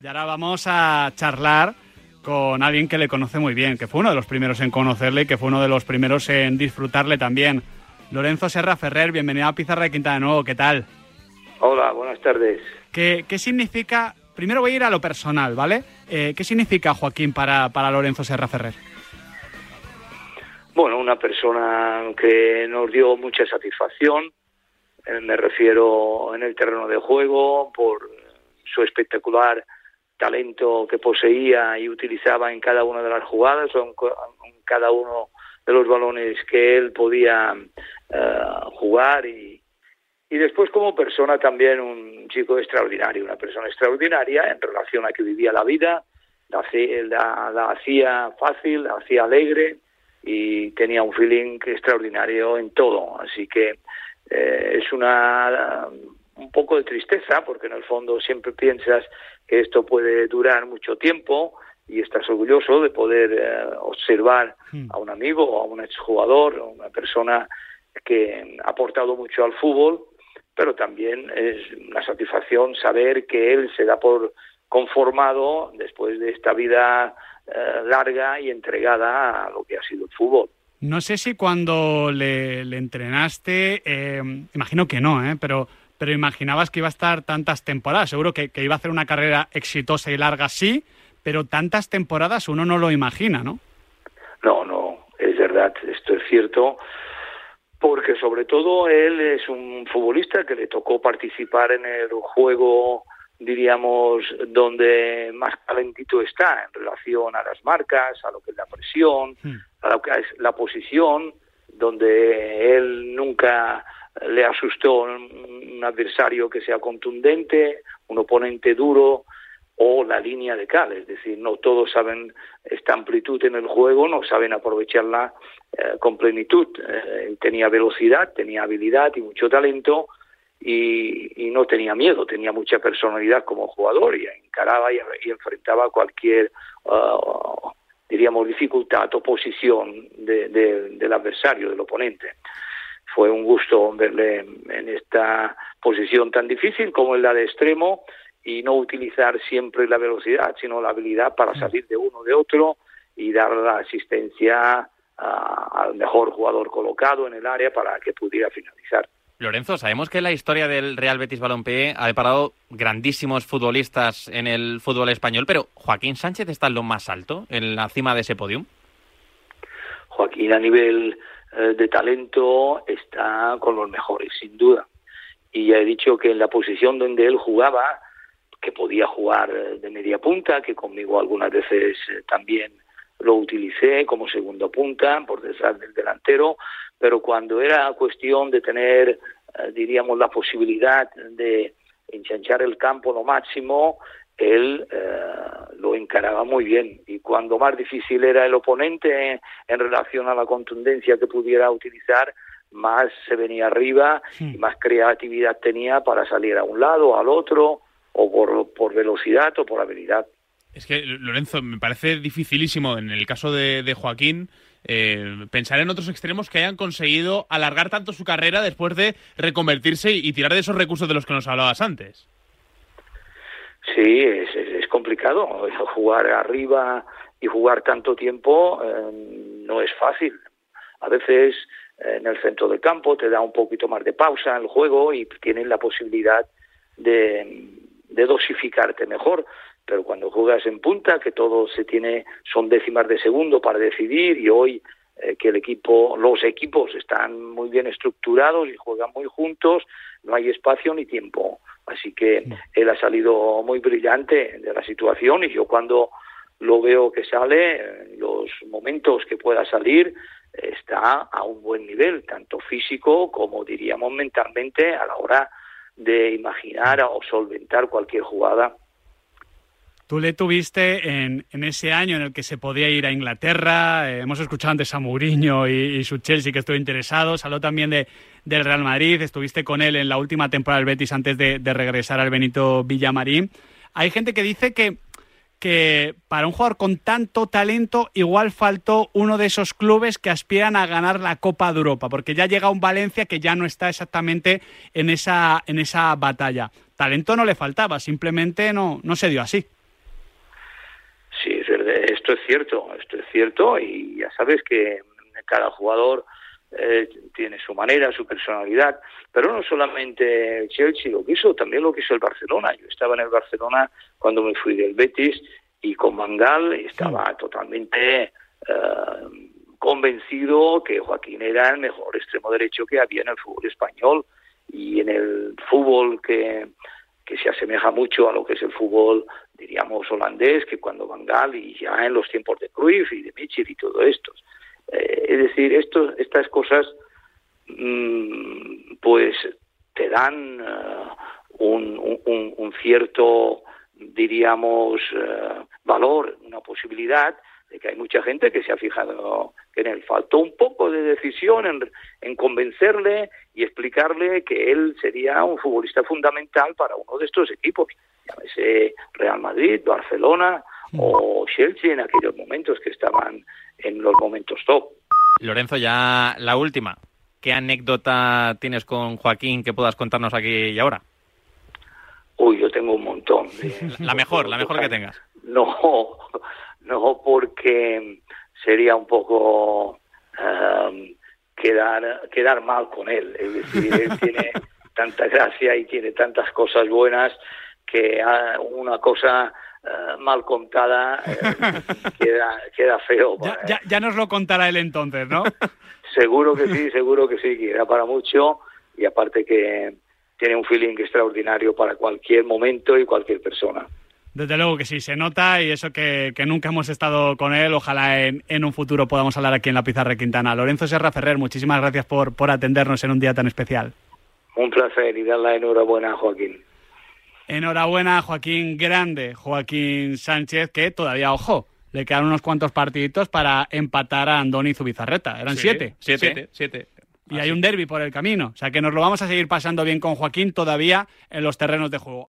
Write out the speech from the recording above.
Y ahora vamos a charlar con alguien que le conoce muy bien, que fue uno de los primeros en conocerle y que fue uno de los primeros en disfrutarle también. Lorenzo Serra Ferrer, bienvenido a Pizarra de Quinta de nuevo, ¿qué tal? Hola, buenas tardes. ¿Qué, qué significa, primero voy a ir a lo personal, ¿vale? Eh, ¿Qué significa Joaquín para, para Lorenzo Serra Ferrer? Bueno, una persona que nos dio mucha satisfacción, eh, me refiero en el terreno de juego, por su espectacular talento que poseía y utilizaba en cada una de las jugadas o en, cada uno de los balones que él podía uh, jugar y, y después como persona también un chico extraordinario, una persona extraordinaria en relación a que vivía la vida, la, la, la hacía fácil, la hacía alegre y tenía un feeling extraordinario en todo, así que eh, es una un poco de tristeza porque en el fondo siempre piensas que esto puede durar mucho tiempo y estás orgulloso de poder eh, observar a un amigo o a un exjugador o una persona que ha aportado mucho al fútbol, pero también es una satisfacción saber que él se da por conformado después de esta vida eh, larga y entregada a lo que ha sido el fútbol. No sé si cuando le, le entrenaste, eh, imagino que no, ¿eh? pero pero imaginabas que iba a estar tantas temporadas. Seguro que, que, iba a hacer una carrera exitosa y larga, sí, pero tantas temporadas uno no lo imagina, ¿no? No, no, es verdad, esto es cierto, porque sobre todo él es un futbolista que le tocó participar en el juego, diríamos, donde más calentito está en relación a las marcas, a lo que es la presión, hmm. a lo que es la posición, donde él nunca le asustó un adversario que sea contundente, un oponente duro o la línea de cal, es decir, no todos saben esta amplitud en el juego, no saben aprovecharla eh, con plenitud. Eh, tenía velocidad, tenía habilidad y mucho talento y, y, no tenía miedo, tenía mucha personalidad como jugador y encaraba y, enfrentaba cualquier, uh, diríamos, dificultad o posición de, de, del adversario, del oponente fue un gusto verle en esta posición tan difícil como en la de extremo y no utilizar siempre la velocidad, sino la habilidad para salir de uno de otro y dar la asistencia a, al mejor jugador colocado en el área para que pudiera finalizar. Lorenzo, sabemos que la historia del Real Betis Balompié ha deparado grandísimos futbolistas en el fútbol español, pero ¿Joaquín Sánchez está en lo más alto, en la cima de ese podium? Joaquín a nivel eh, de talento está con los mejores, sin duda. Y ya he dicho que en la posición donde él jugaba, que podía jugar eh, de media punta, que conmigo algunas veces eh, también lo utilicé como segundo punta por detrás del delantero, pero cuando era cuestión de tener, diríamos, la posibilidad de enchanchar el campo lo máximo, él eh, lo encaraba muy bien y cuando más difícil era el oponente en relación a la contundencia que pudiera utilizar, más se venía arriba y más creatividad tenía para salir a un lado, al otro, o por, por velocidad o por habilidad. Es que, Lorenzo, me parece dificilísimo en el caso de, de Joaquín eh, pensar en otros extremos que hayan conseguido alargar tanto su carrera después de reconvertirse y, y tirar de esos recursos de los que nos hablabas antes. Sí, es, es, complicado. Jugar arriba y jugar tanto tiempo eh, no es fácil. A veces eh, en el centro del campo te da un poquito más de pausa el juego y tienes la posibilidad de, de dosificarte mejor. Pero cuando juegas en punta, que todo se tiene, son décimas de segundo para decidir y hoy eh, que el equipo, los equipos están muy bien estructurados y juegan muy juntos, no hay espacio ni tiempo. Así que él ha salido muy brillante de la situación y yo cuando lo veo que sale, en los momentos que pueda salir, está a un buen nivel, tanto físico como diríamos mentalmente a la hora de imaginar o solventar cualquier jugada Tú le tuviste en, ese año en el que se podía ir a Inglaterra. Eh, hemos escuchado antes a Mourinho y, su Chelsea que estuvo interesado. Habló también de, del Real Madrid. Estuviste con él en la última temporada del Betis antes de, de regresar al Benito Villamarín. Hay gente que dice que, que para un jugador con tanto talento igual faltó uno de esos clubes que aspiran a ganar la Copa de Europa, porque ya llega un Valencia que ya no está exactamente en esa, en esa batalla. Talento no le faltaba, simplemente no, no se dio así. Esto es cierto, esto es cierto y ya sabes que cada jugador eh, tiene su manera, su personalidad, pero no solamente Chelsea lo quiso, también lo quiso el Barcelona. Yo estaba en el Barcelona cuando me fui del Betis y con Mangal estaba totalmente eh, convencido que Joaquín era el mejor extremo derecho que había en el fútbol español y en el fútbol que, que se asemeja mucho a lo que es el fútbol, diríamos, holandés, que cuando Mangal y ya en los tiempos de Cruyff y de Mitchell y todo esto. Eh, es decir, esto, estas cosas mm, pues te dan uh, un, cierto, diríamos, uh, valor, una posibilidad de que hay mucha gente que se ha fijado en él faltó un poco de decisión en, en, convencerle y explicarle que él sería un futbolista fundamental para uno de estos equipos, llámese Real Madrid, Barcelona o Chelsea en aquellos momentos que estaban en los momentos top. Lorenzo, ya la última. ¿Qué anécdota tienes con Joaquín que puedas contarnos aquí y ahora? Uy, yo tengo un montón. la mejor, la mejor que tengas. No, no, porque sería un poco um, quedar, quedar mal con él. Es decir, él tiene tanta gracia y tiene tantas cosas buenas que una cosa uh, mal contada uh, queda, queda feo. Ya, ya, ya, nos lo contará él entonces, ¿no? seguro que sí, seguro que sí, que era para mucho y aparte que tiene un feeling extraordinario para cualquier momento y cualquier persona. Desde luego que sí, se nota y eso que, que nunca hemos estado con él, ojalá en, en, un futuro podamos hablar aquí en la Pizarra Quintana. Lorenzo Serra Ferrer, muchísimas gracias por, por atendernos en un día tan especial. Un placer y dar la enhorabuena a Joaquín. Enhorabuena, Joaquín Grande, Joaquín Sánchez, que todavía, ojo, le quedan unos cuantos partiditos para empatar a Andoni Zubizarreta. Eran Sí, siete. Siete, siete. Y hay un derby por el camino. O sea que nos lo vamos a seguir pasando bien con Joaquín todavía en los terrenos de juego.